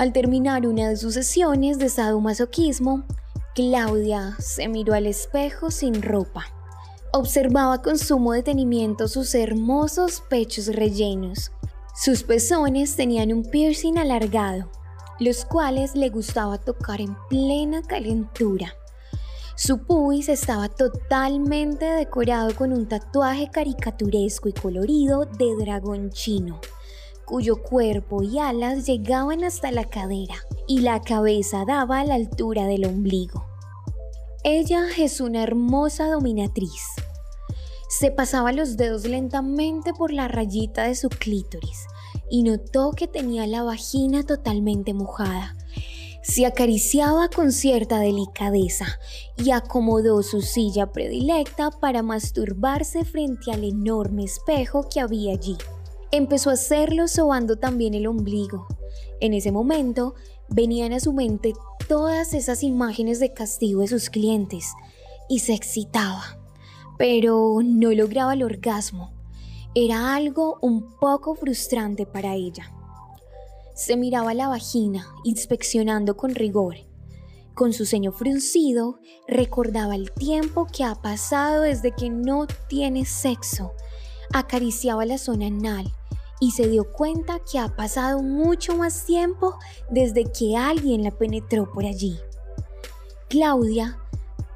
Al terminar una de sus sesiones de sadomasoquismo, Claudia se miró al espejo sin ropa. Observaba con sumo detenimiento sus hermosos pechos rellenos. Sus pezones tenían un piercing alargado, los cuales le gustaba tocar en plena calentura. Su pubis estaba totalmente decorado con un tatuaje caricaturesco y colorido de dragón chino cuyo cuerpo y alas llegaban hasta la cadera y la cabeza daba a la altura del ombligo. Ella es una hermosa dominatriz. Se pasaba los dedos lentamente por la rayita de su clítoris y notó que tenía la vagina totalmente mojada. Se acariciaba con cierta delicadeza y acomodó su silla predilecta para masturbarse frente al enorme espejo que había allí. Empezó a hacerlo sobando también el ombligo. En ese momento venían a su mente todas esas imágenes de castigo de sus clientes y se excitaba, pero no lograba el orgasmo. Era algo un poco frustrante para ella. Se miraba la vagina, inspeccionando con rigor. Con su ceño fruncido, recordaba el tiempo que ha pasado desde que no tiene sexo. Acariciaba la zona anal, y se dio cuenta que ha pasado mucho más tiempo desde que alguien la penetró por allí. Claudia,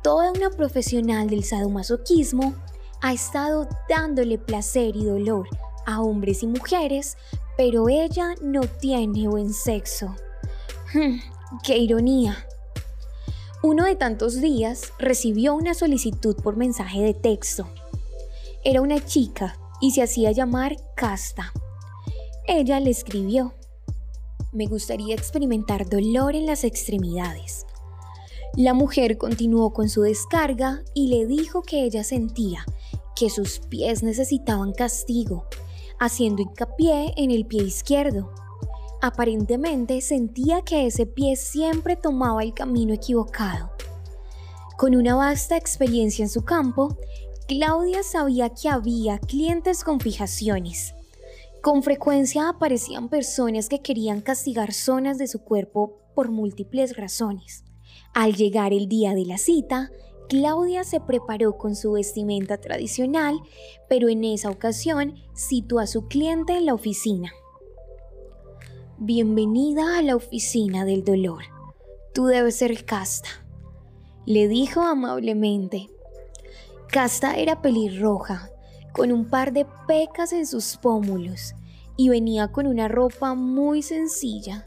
toda una profesional del sadomasoquismo, ha estado dándole placer y dolor a hombres y mujeres, pero ella no tiene buen sexo. Hmm, ¡Qué ironía! Uno de tantos días recibió una solicitud por mensaje de texto. Era una chica y se hacía llamar Casta. Ella le escribió, me gustaría experimentar dolor en las extremidades. La mujer continuó con su descarga y le dijo que ella sentía que sus pies necesitaban castigo, haciendo hincapié en el pie izquierdo. Aparentemente sentía que ese pie siempre tomaba el camino equivocado. Con una vasta experiencia en su campo, Claudia sabía que había clientes con fijaciones con frecuencia aparecían personas que querían castigar zonas de su cuerpo por múltiples razones. Al llegar el día de la cita, Claudia se preparó con su vestimenta tradicional, pero en esa ocasión citó a su cliente en la oficina. Bienvenida a la oficina del dolor. Tú debes ser Casta, le dijo amablemente. Casta era pelirroja, con un par de pecas en sus pómulos y venía con una ropa muy sencilla.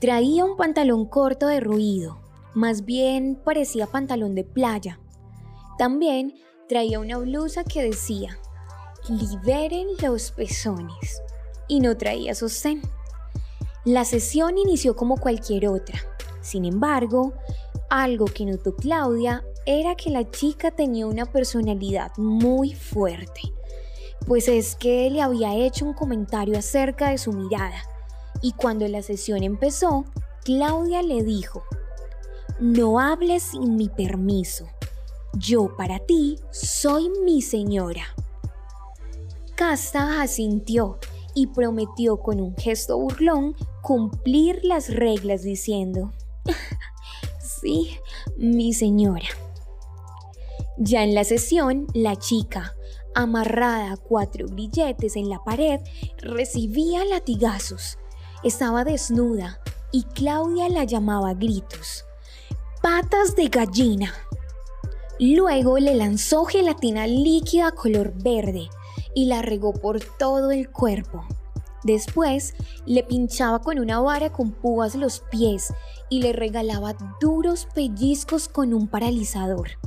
Traía un pantalón corto de ruido, más bien parecía pantalón de playa. También traía una blusa que decía, liberen los pezones, y no traía sostén. La sesión inició como cualquier otra. Sin embargo, algo que notó Claudia era que la chica tenía una personalidad muy fuerte, pues es que le había hecho un comentario acerca de su mirada, y cuando la sesión empezó, Claudia le dijo, no hables sin mi permiso, yo para ti soy mi señora. Casta asintió y prometió con un gesto burlón cumplir las reglas diciendo, sí, mi señora. Ya en la sesión, la chica, amarrada a cuatro grilletes en la pared, recibía latigazos. Estaba desnuda y Claudia la llamaba a gritos. Patas de gallina. Luego le lanzó gelatina líquida color verde y la regó por todo el cuerpo. Después le pinchaba con una vara con púas los pies y le regalaba duros pellizcos con un paralizador.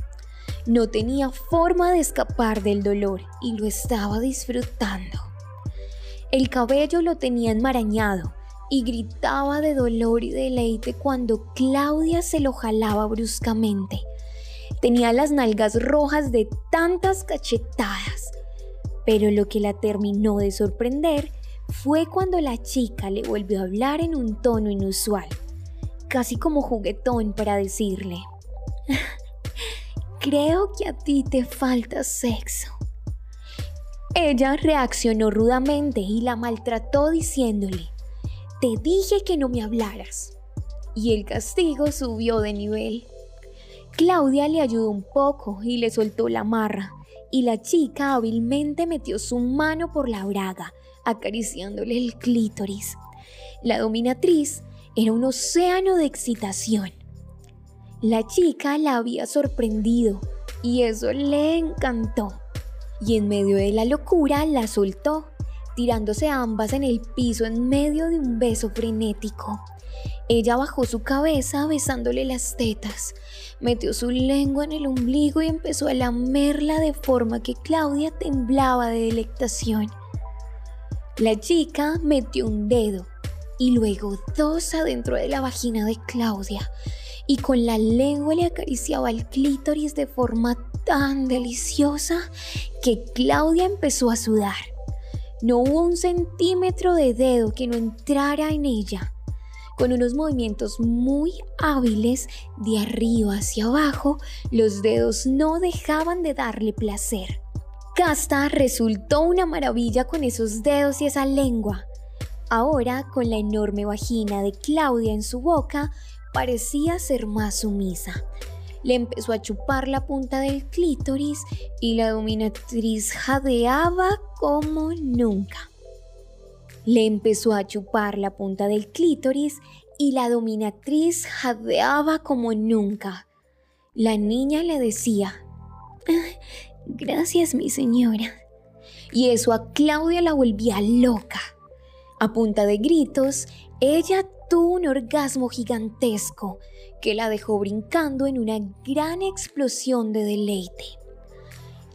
No tenía forma de escapar del dolor y lo estaba disfrutando. El cabello lo tenía enmarañado y gritaba de dolor y deleite cuando Claudia se lo jalaba bruscamente. Tenía las nalgas rojas de tantas cachetadas, pero lo que la terminó de sorprender fue cuando la chica le volvió a hablar en un tono inusual, casi como juguetón para decirle, creo que a ti te falta sexo. Ella reaccionó rudamente y la maltrató diciéndole, Te dije que no me hablaras. Y el castigo subió de nivel. Claudia le ayudó un poco y le soltó la marra, y la chica hábilmente metió su mano por la braga, acariciándole el clítoris. La dominatriz era un océano de excitación. La chica la había sorprendido y eso le encantó. Y en medio de la locura la soltó, tirándose ambas en el piso en medio de un beso frenético. Ella bajó su cabeza besándole las tetas, metió su lengua en el ombligo y empezó a lamerla de forma que Claudia temblaba de delectación. La chica metió un dedo y luego dos adentro de la vagina de Claudia y con la lengua le acariciaba el clítoris de forma tan deliciosa que Claudia empezó a sudar. No hubo un centímetro de dedo que no entrara en ella. Con unos movimientos muy hábiles de arriba hacia abajo, los dedos no dejaban de darle placer. Casta resultó una maravilla con esos dedos y esa lengua. Ahora, con la enorme vagina de Claudia en su boca, parecía ser más sumisa. Le empezó a chupar la punta del clítoris y la dominatriz jadeaba como nunca. Le empezó a chupar la punta del clítoris y la dominatriz jadeaba como nunca. La niña le decía, ah, Gracias, mi señora. Y eso a Claudia la volvía loca. A punta de gritos, ella tuvo un orgasmo gigantesco que la dejó brincando en una gran explosión de deleite.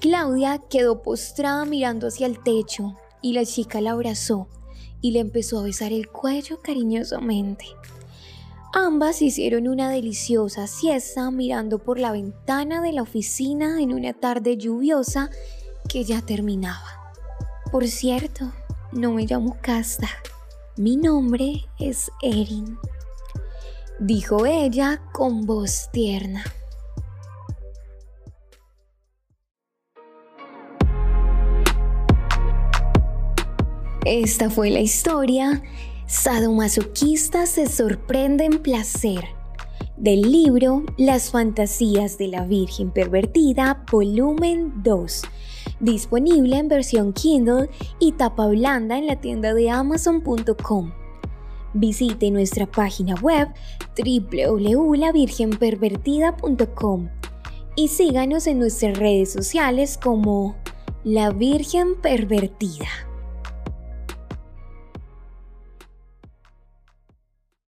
Claudia quedó postrada mirando hacia el techo y la chica la abrazó y le empezó a besar el cuello cariñosamente. Ambas hicieron una deliciosa siesta mirando por la ventana de la oficina en una tarde lluviosa que ya terminaba. Por cierto, no me llamo Casta. Mi nombre es Erin, dijo ella con voz tierna. Esta fue la historia. Sadomasoquista se sorprende en placer. Del libro Las fantasías de la Virgen Pervertida, volumen 2 disponible en versión Kindle y tapa blanda en la tienda de amazon.com. Visite nuestra página web www.lavirgenpervertida.com y síganos en nuestras redes sociales como La Virgen Pervertida.